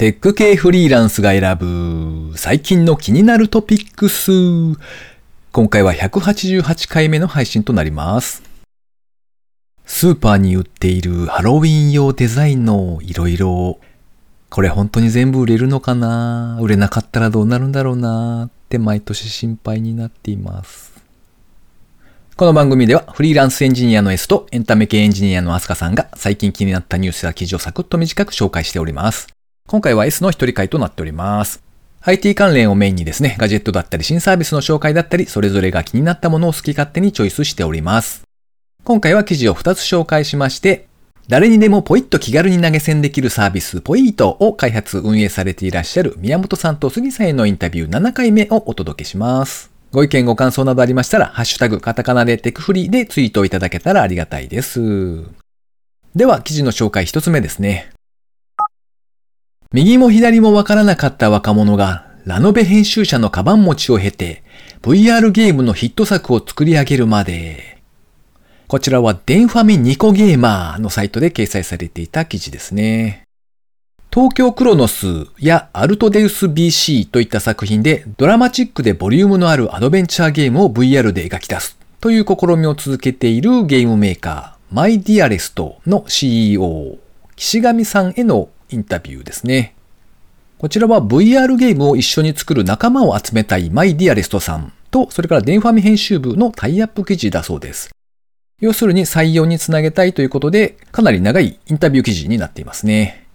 テック系フリーランスが選ぶ最近の気になるトピックス。今回は188回目の配信となります。スーパーに売っているハロウィン用デザインの色々。これ本当に全部売れるのかな？売れなかったらどうなるんだろうな？って毎年心配になっています。この番組ではフリーランスエンジニアの S とエンタメ系エンジニアのアスカさんが最近気になったニュースや記事をサクッと短く紹介しております。今回は S の一人会となっております。IT 関連をメインにですね、ガジェットだったり新サービスの紹介だったり、それぞれが気になったものを好き勝手にチョイスしております。今回は記事を2つ紹介しまして、誰にでもポイッと気軽に投げ銭できるサービスポイートを開発運営されていらっしゃる宮本さんと杉さんへのインタビュー7回目をお届けします。ご意見ご感想などありましたら、ハッシュタグカタカナでテクフリーでツイートいただけたらありがたいです。では、記事の紹介1つ目ですね。右も左もわからなかった若者がラノベ編集者のカバン持ちを経て VR ゲームのヒット作を作り上げるまで。こちらはデンファミニコゲーマーのサイトで掲載されていた記事ですね。東京クロノスやアルトデウス BC といった作品でドラマチックでボリュームのあるアドベンチャーゲームを VR で描き出すという試みを続けているゲームメーカーマイディアレストの CEO 岸上さんへのインタビューですね。こちらは VR ゲームを一緒に作る仲間を集めたいマイディアレストさんと、それからデンファミ編集部のタイアップ記事だそうです。要するに採用につなげたいということで、かなり長いインタビュー記事になっていますね。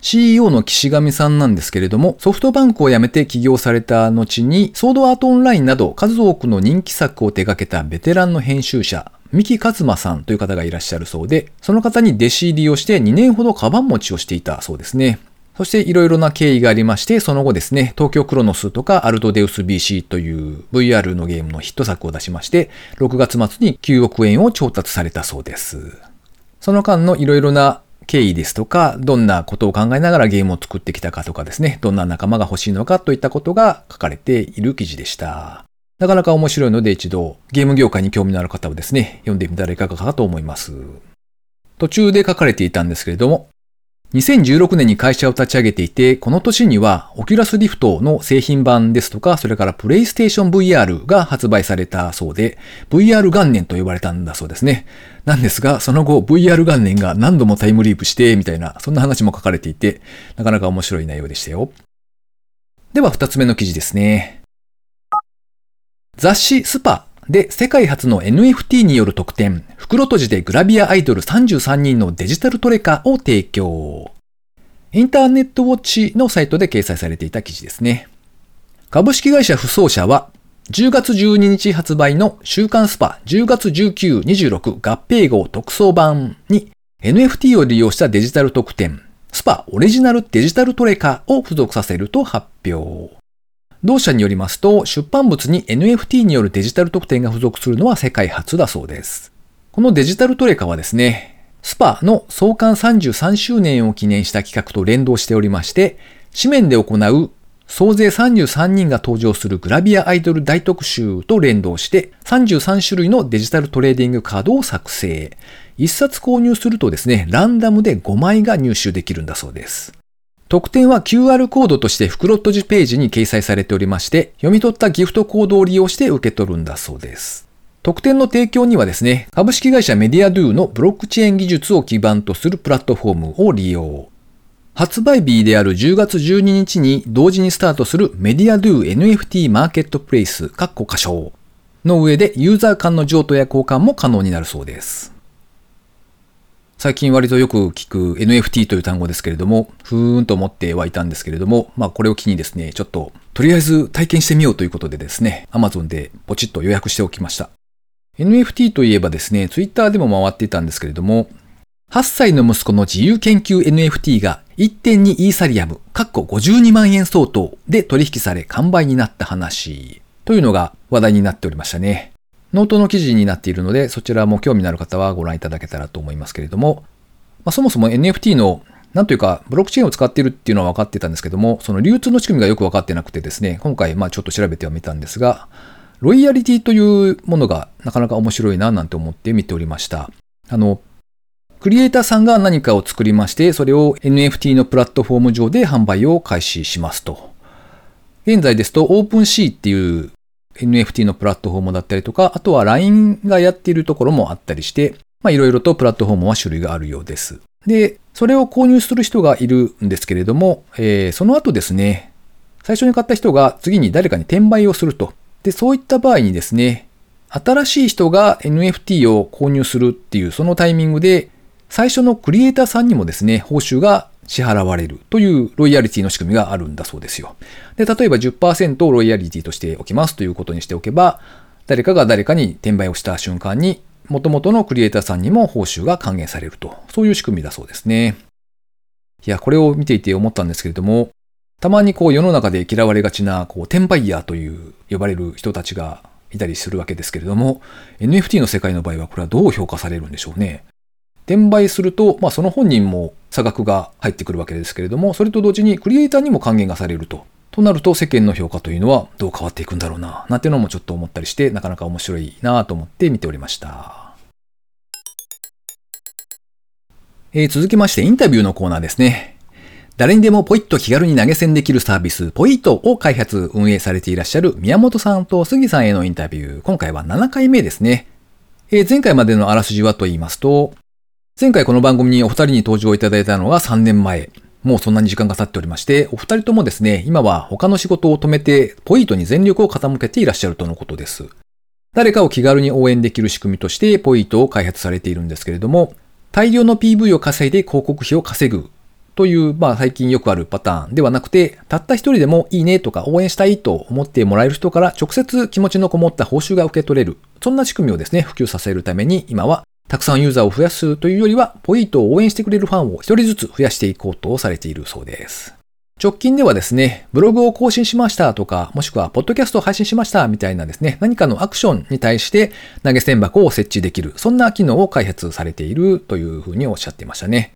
CEO の岸上さんなんですけれども、ソフトバンクを辞めて起業された後に、ソードアートオンラインなど数多くの人気作を手掛けたベテランの編集者、三木勝馬さんという方がいらっしゃるそうで、その方に弟子入りをして2年ほどカバン持ちをしていたそうですね。そしていろいろな経緯がありまして、その後ですね、東京クロノスとかアルトデウス BC という VR のゲームのヒット作を出しまして、6月末に9億円を調達されたそうです。その間のいろいろな経緯ですとか、どんなことを考えながらゲームを作ってきたかとかですね、どんな仲間が欲しいのかといったことが書かれている記事でした。なかなか面白いので一度ゲーム業界に興味のある方はですね、読んでみたらいかがかと思います。途中で書かれていたんですけれども、2016年に会社を立ち上げていて、この年には Oculus Rift の製品版ですとか、それからプレイステーション VR が発売されたそうで、VR 元年と呼ばれたんだそうですね。なんですが、その後 VR 元年が何度もタイムリープして、みたいな、そんな話も書かれていて、なかなか面白い内容でしたよ。では二つ目の記事ですね。雑誌 SPA で世界初の NFT による特典、袋閉じでグラビアアイドル33人のデジタルトレカを提供。インターネットウォッチのサイトで掲載されていた記事ですね。株式会社不走者は10月12日発売の週刊スパ10月19、26合併号特装版に NFT を利用したデジタル特典、スパオリジナルデジタルトレカを付属させると発表。同社によりますと、出版物に NFT によるデジタル特典が付属するのは世界初だそうです。このデジタルトレカはですね、スパの創刊33周年を記念した企画と連動しておりまして、紙面で行う総勢33人が登場するグラビアアイドル大特集と連動して33種類のデジタルトレーディングカードを作成。1冊購入するとですね、ランダムで5枚が入手できるんだそうです。特典は QR コードとして袋閉じページに掲載されておりまして、読み取ったギフトコードを利用して受け取るんだそうです。特典の提供にはですね、株式会社メディアドゥのブロックチェーン技術を基盤とするプラットフォームを利用。発売日である10月12日に同時にスタートするメディアドゥ NFT マーケットプレイス、カッコ仮称の上でユーザー間の譲渡や交換も可能になるそうです。最近割とよく聞く NFT という単語ですけれども、ふーんと思ってはいたんですけれども、まあこれを機にですね、ちょっととりあえず体験してみようということでですね、Amazon でポチッと予約しておきました。NFT といえばですね、Twitter でも回っていたんですけれども、8歳の息子の自由研究 NFT が1.2イーサリアム、かっこ52万円相当で取引され完売になった話というのが話題になっておりましたね。ノートの記事になっているので、そちらも興味のある方はご覧いただけたらと思いますけれども、まあ、そもそも NFT のなんというか、ブロックチェーンを使っているっていうのは分かってたんですけども、その流通の仕組みがよく分かってなくてですね、今回、まあちょっと調べてはみたんですが、ロイヤリティというものがなかなか面白いななんて思って見ておりました。あの、クリエイターさんが何かを作りまして、それを NFT のプラットフォーム上で販売を開始しますと。現在ですと OpenC っていう NFT のプラットフォームだったりとか、あとは LINE がやっているところもあったりして、まあいろいろとプラットフォームは種類があるようです。で、それを購入する人がいるんですけれども、えーその後ですね、最初に買った人が次に誰かに転売をすると。で、そういった場合にですね、新しい人が NFT を購入するっていうそのタイミングで、最初のクリエイターさんにもですね、報酬が支払われるというロイヤリティの仕組みがあるんだそうですよ。で、例えば10%をロイヤリティとしておきますということにしておけば、誰かが誰かに転売をした瞬間に、元々のクリエイターさんにも報酬が還元されると。そういう仕組みだそうですね。いや、これを見ていて思ったんですけれども、たまにこう世の中で嫌われがちな、こう、転売ヤーという呼ばれる人たちがいたりするわけですけれども、NFT の世界の場合はこれはどう評価されるんでしょうね。転売すると、まあその本人も差額が入ってくるわけですけれども、それと同時にクリエイターにも還元がされると。となると世間の評価というのはどう変わっていくんだろうな、なんていうのもちょっと思ったりして、なかなか面白いなと思って見ておりました。えー続きましてインタビューのコーナーですね。誰にでもポイッと気軽に投げ銭できるサービス、ポイットを開発、運営されていらっしゃる宮本さんと杉さんへのインタビュー。今回は7回目ですね。えー前回までのあらすじはと言いますと、前回この番組にお二人に登場いただいたのが3年前。もうそんなに時間が経っておりまして、お二人ともですね、今は他の仕事を止めて、ポイントに全力を傾けていらっしゃるとのことです。誰かを気軽に応援できる仕組みとして、ポイントを開発されているんですけれども、大量の PV を稼いで広告費を稼ぐという、まあ最近よくあるパターンではなくて、たった一人でもいいねとか応援したいと思ってもらえる人から直接気持ちのこもった報酬が受け取れる。そんな仕組みをですね、普及させるために今はたくさんユーザーを増やすというよりは、ポイントを応援してくれるファンを一人ずつ増やしていこうとされているそうです。直近ではですね、ブログを更新しましたとか、もしくはポッドキャストを配信しましたみたいなですね、何かのアクションに対して投げ銭箱を設置できる、そんな機能を開発されているというふうにおっしゃってましたね。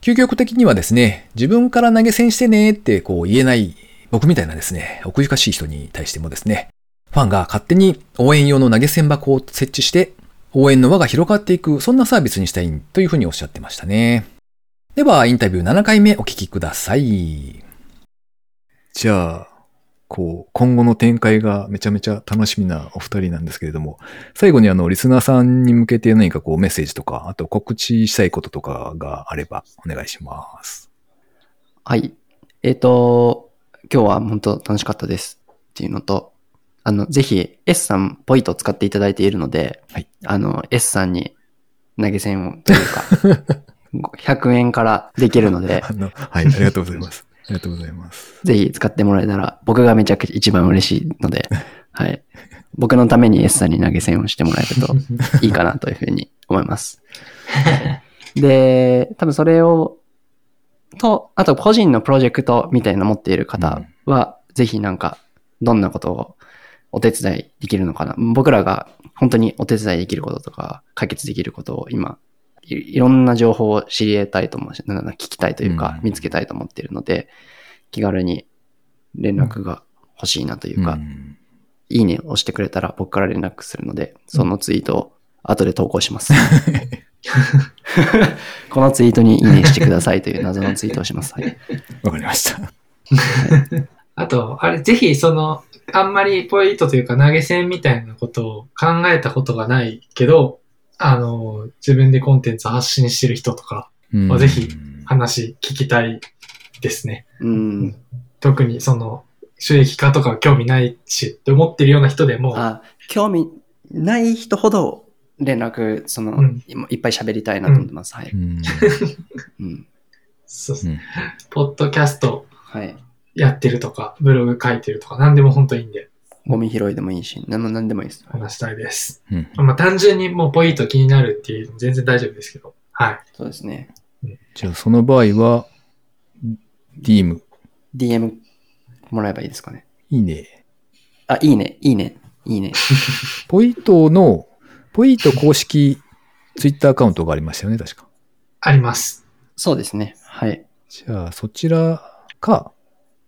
究極的にはですね、自分から投げ銭してねってこう言えない僕みたいなですね、奥ゆかしい人に対してもですね、ファンが勝手に応援用の投げ銭箱を設置して、応援の輪が広がっていく、そんなサービスにしたいというふうにおっしゃってましたね。では、インタビュー7回目お聞きください。じゃあ、こう、今後の展開がめちゃめちゃ楽しみなお二人なんですけれども、最後にあの、リスナーさんに向けて何かこうメッセージとか、あと告知したいこととかがあればお願いします。はい。えっ、と、今日は本当楽しかったですっていうのと、あの、ぜひ S さんポイントを使っていただいているので、はいあの、S さんに投げ銭をというか、100円からできるので、あの、はい、ありがとうございます。ありがとうございます。ぜひ使ってもらえたら、僕がめちゃくちゃ一番嬉しいので、はい。僕のために S さんに投げ銭をしてもらえるといいかなというふうに思います。で、多分それを、と、あと個人のプロジェクトみたいなの持っている方は、ぜひなんか、どんなことをお手伝いできるのかな？僕らが本当にお手伝いできることとか、解決できることを今、いいろんな情報を知り得たいと思うし、なんだ聞きたいというか、うん見つけたいと思っているので、気軽に連絡が欲しいなというか、んいいねを押してくれたら僕から連絡するので、そのツイートを後で投稿します。このツイートにいいねしてくださいという謎のツイートをします。はい。わかりました。あと、あれ、ぜひ、その、あんまりポイントというか投げ銭みたいなことを考えたことがないけど、あの、自分でコンテンツ発信してる人とか、うんぜひ話聞きたいですね。うん。特にその、収益化とかは興味ないしって思ってるような人でも、あ、興味ない人ほど連絡、その、うん今いっぱい喋りたいなと思ってます。はい。うんうん。そううんポッドキャストはい。やってるとか、ブログ書いてるとか、何でも本当いいんでゴミ拾いでもいいし、なんなんでもいいです。話したいです。うんまあ単純にもうポイント気になるっていうの全然大丈夫ですけど。はい。そうですね。じゃあ、その場合は、DM、DM もらえばいいですかね。いいね。あ、いいね、いいね、いいね。ポイントの、ポイント公式ツイッターアカウントがありましたよね、確か。あります。そうですね。はい。じゃあ、そちらか、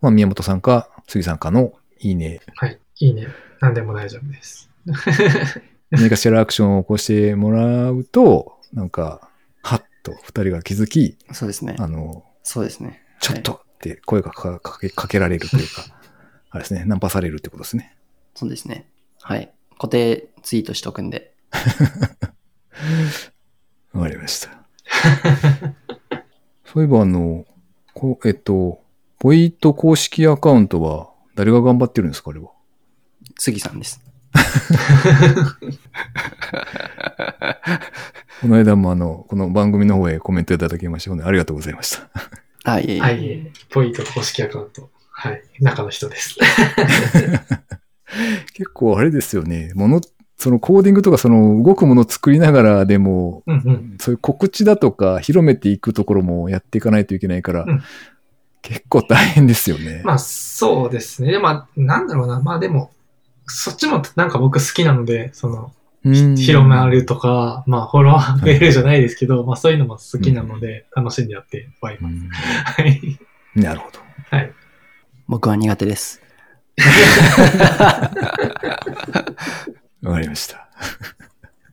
まあ、宮本さんか、杉さんかのいいね、はい。いいね。何でも大丈夫です。何かしらアクションを起こしてもらうと、なんか、はっと二人が気づき、そうですね。あの、そうですね。ちょっとって声がかかけかけられるというか、あれですね、ナンパされるってことですね。そうですね。はい。固定ツイートしとくんで。わかりました。そういえばあの、こえっと、ポイント公式アカウントは誰が頑張ってるんですかあれは？杉さんです。この間もあの、この番組の方へコメントいただきまして、ありがとうございました。あ、い。はい、ポイント公式アカウント。はい。中の人です。結構あれですよね。もの、そのコーディングとかその動くものを作りながらでも、うんうん。そういう告知だとか広めていくところもやっていかないといけないから、うん結構大変ですよね。まあ、そうですね。でまあ、なんだろうな。まあでも、そっちもなんか僕好きなので、その、うん広めるとか、まあ、フォロワー増えるじゃないですけど、まあそういうのも好きなので、楽しんでやってはいます。うんはい。なるほど。はい。僕は苦手です。わかりました。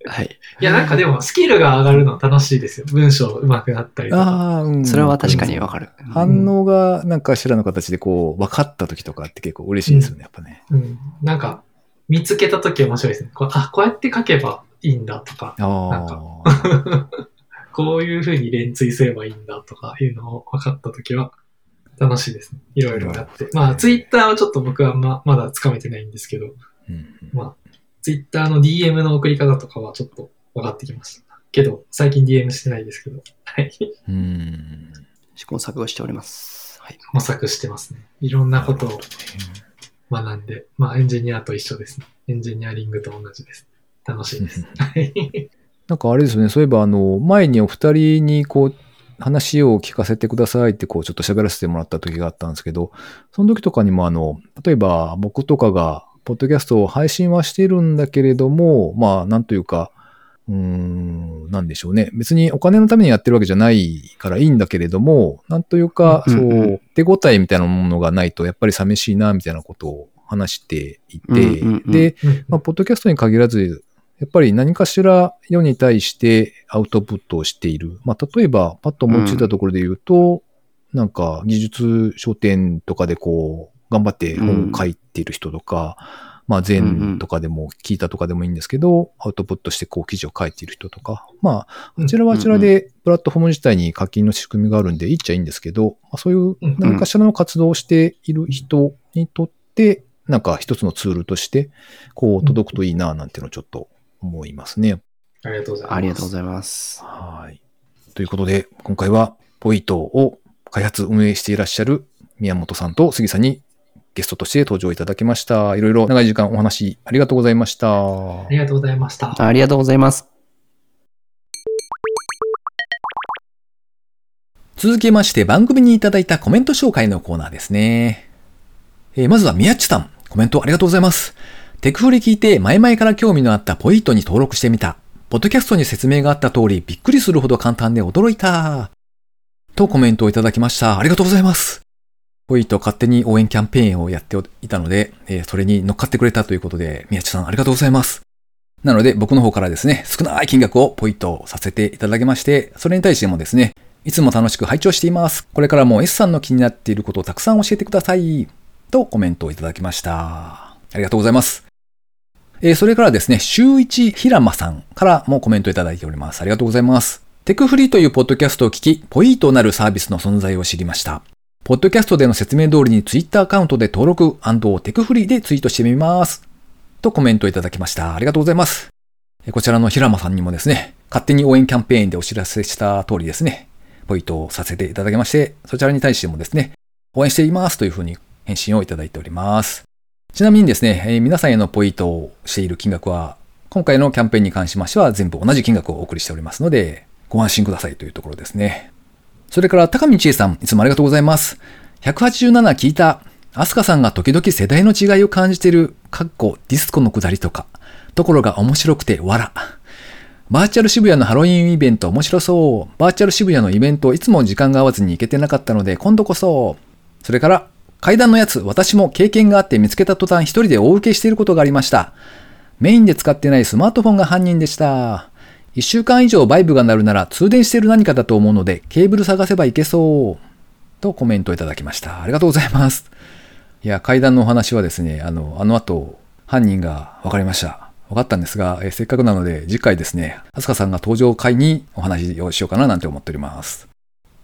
はい。いや、なんかでも、スキルが上がるの楽しいですよ。文章上手くなったりとか。ああ、うんそれは確かにわかる。反応がなんかしらの形でこう、分かった時とかって結構嬉しいですよね、やっぱね。うん。なんか、見つけたとき面白いですね。こうあ、こうやって書けばいいんだとか、なんああ。こういう風に連追すればいいんだとかいうのを分かったときは楽しいですね。いろいろやって。まあ、ツイッターはちょっと僕はままだつかめてないんですけど、うんまあ、ツイッターの DM の送り方とかはちょっと分かってきました。けど、最近 DM してないですけど、はい。うん。試行錯誤しております。はい。模索してますね。いろんなことを学んで、まあエンジニアと一緒ですね。エンジニアリングと同じです。楽しいです。はい。なんかあれですよね、そういえばあの、前にお二人にこう、話を聞かせてくださいってこう、ちょっと喋らせてもらった時があったんですけど、その時とかにもあの、例えば僕とかが、ポッドキャストを配信はしてるんだけれども、まあ、なんというか、うーん、なんでしょうね。別にお金のためにやってるわけじゃないからいいんだけれども、なんというか、うんうんうんそう、手応えみたいなものがないと、やっぱり寂しいな、みたいなことを話していて、うんうんうんで、うんまあ、ポッドキャストに限らず、やっぱり何かしら世に対してアウトプットをしている。まあ、例えば、パッと思いついたところで言うと、なんか技術書店とかでこう、頑張って本を書いている人とか、まあ、全とかでも聞いたとかでもいいんですけど、アウトプットしてこう記事を書いている人とか、まあ、うんあちらはあちらでプラットフォーム自体に課金の仕組みがあるんで、いいっちゃいいんですけど、まあ、そういううん何かしらの活動をしている人にとって、なんか一つのツールとして、こう届くといいな、なんていうのをちょっと思いますね。ありがとうございます。ありがとうございます。はい。ということで、今回はポイトを開発運営していらっしゃる宮本さんと杉さんにゲストとして登場いただきました。いろいろ長い時間お話ありがとうございました。ありがとうございました。ありがとうございます。続きまして番組にいただいたコメント紹介のコーナーですね。えーまずは宮地さん、コメントありがとうございます。テクフリ聞いて前々から興味のあったポイントに登録してみた。ポッドキャストに説明があった通りびっくりするほど簡単で驚いた。とコメントをいただきました。ありがとうございます。ポイント勝手に応援キャンペーンをやっていたので、えーそれに乗っかってくれたということで、宮地さんありがとうございます。なので僕の方からですね、少ない金額をポイントさせていただきまして、それに対してもですね、いつも楽しく拝聴しています。これからも S さんの気になっていることをたくさん教えてください。とコメントをいただきました。ありがとうございます。えーそれからですね、週一平間さんからもコメントいただいております。ありがとうございます。テクフリーというポッドキャストを聞き、ポイーとなるサービスの存在を知りました。ポッドキャストでの説明通りに Twitter アカウントで登録テクフリーでツイートしてみます。とコメントいただきました。ありがとうございます。こちらの平間さんにもですね、勝手に応援キャンペーンでお知らせした通りですね、ポイントをさせていただきまして、そちらに対してもですね、応援していますというふうに返信をいただいております。ちなみにですね、えー皆さんへのポイントをしている金額は、今回のキャンペーンに関しましては全部同じ金額をお送りしておりますので、ご安心くださいというところですね。それから、高見千恵さん、いつもありがとうございます。187聞いた。アスカさんが時々世代の違いを感じている、かっこディスコのくだりとか、ところが面白くて笑。バーチャル渋谷のハロウィンイベント面白そう。バーチャル渋谷のイベントいつも時間が合わずに行けてなかったので今度こそ。それから、階段のやつ私も経験があって見つけた途端一人で大受けしていることがありました。メインで使ってないスマートフォンが犯人でした。1週間以上バイブが鳴るなら通電してる何かだと思うので、ケーブル探せばいけそう。とコメントいただきました。ありがとうございます。いや、階段のお話はですね、あの、あの後、犯人が分かりました。分かったんですが、えせっかくなので、次回ですね、アスカさんが登場会にお話をしようかななんて思っております。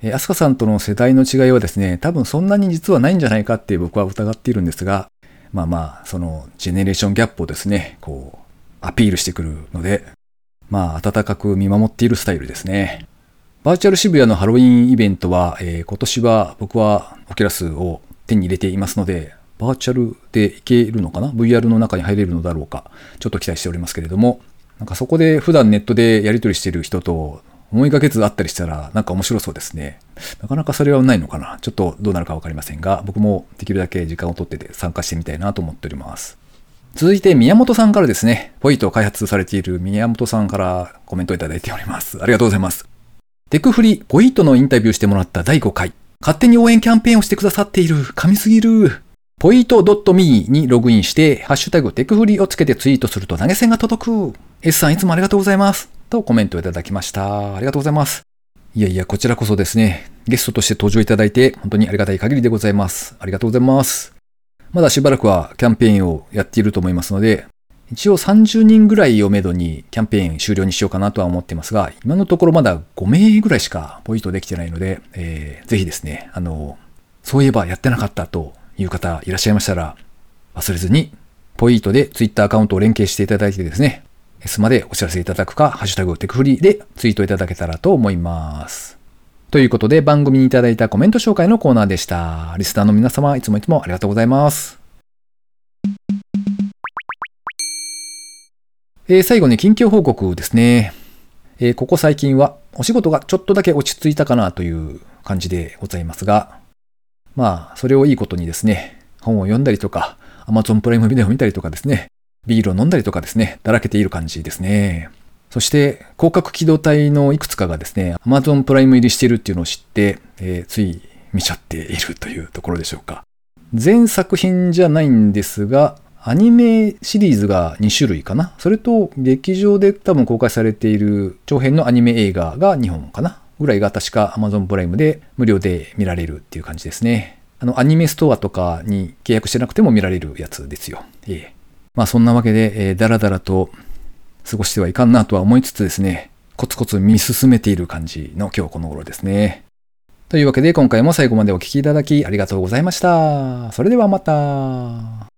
えアスカさんとの世代の違いはですね、多分そんなに実はないんじゃないかって僕は疑っているんですが、まあまあ、そのジェネレーションギャップをですね、こう、アピールしてくるので、まあ、温かく見守っているスタイルですね。バーチャル渋谷のハロウィンイベントは、えー今年は僕はオキュラスを手に入れていますので、バーチャルでいけるのかな ?VR の中に入れるのだろうかちょっと期待しておりますけれども、なんかそこで普段ネットでやり取りしている人と思いがけず会ったりしたらなんか面白そうですね。なかなかそれはないのかな？ちょっとどうなるかわかりませんが、僕もできるだけ時間を取ってて参加してみたいなと思っております。続いて宮本さんからですね、ポイトを開発されている宮本さんからコメントいただいております。ありがとうございます。テクフリポイトのインタビューしてもらった第5回。勝手に応援キャンペーンをしてくださっている。神すぎる。ポイト .me にログインして、ハッシュタグテクフリをつけてツイートすると投げ銭が届く。S さんいつもありがとうございます。とコメントをいただきました。ありがとうございます。いやいや、こちらこそですね、ゲストとして登場いただいて、本当にありがたい限りでございます。ありがとうございます。まだしばらくはキャンペーンをやっていると思いますので、一応30人ぐらいをめどにキャンペーン終了にしようかなとは思ってますが、今のところまだ5名ぐらいしかポイントできてないので、えーぜひですね、あの、そういえばやってなかったという方いらっしゃいましたら、忘れずに、ポイントで Twitter アカウントを連携していただいてですね、S までお知らせいただくか、ハッシュタグテクフリーでツイートいただけたらと思います。ということで番組にいただいたコメント紹介のコーナーでした。リスナーの皆様、いつもいつもありがとうございます。えー最後に近況報告ですね。えーここ最近はお仕事がちょっとだけ落ち着いたかなという感じでございますが、まあ、それをいいことにですね、本を読んだりとか、Amazon プライムビデオを見たりとかですね、ビールを飲んだりとかですね、だらけている感じですね。そして、広角機動隊のいくつかがですね、Amazon プライム入りしているっていうのを知って、えーつい見ちゃっているというところでしょうか。全作品じゃないんですが、アニメシリーズが2種類かな。それと、劇場で多分公開されている長編のアニメ映画が2本かな。ぐらいが確か Amazon プライムで無料で見られるっていう感じですね。あの、アニメストアとかに契約してなくても見られるやつですよ。ええ。まあそんなわけで、えー、だらだらと過ごしてはいかんなとは思いつつですね、コツコツ見進めている感じの今日この頃ですね。というわけで今回も最後までお聴きいただきありがとうございました。それではまた。